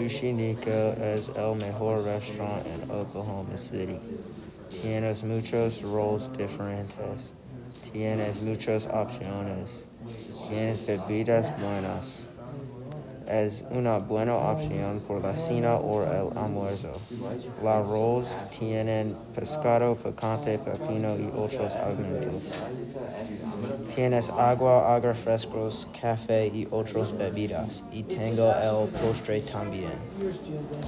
Sushi Neko es el mejor restaurant in Oklahoma City. Tienes muchos rolls diferentes. Tienes muchas opciones. Tienes bebidas buenas. Es una buena opción por la cena o el almuerzo. Las rolls tienen pescado picante, pepino y otros alimentos. Tienes agua, agua frescos, café y otras bebidas. Y tengo el postre también.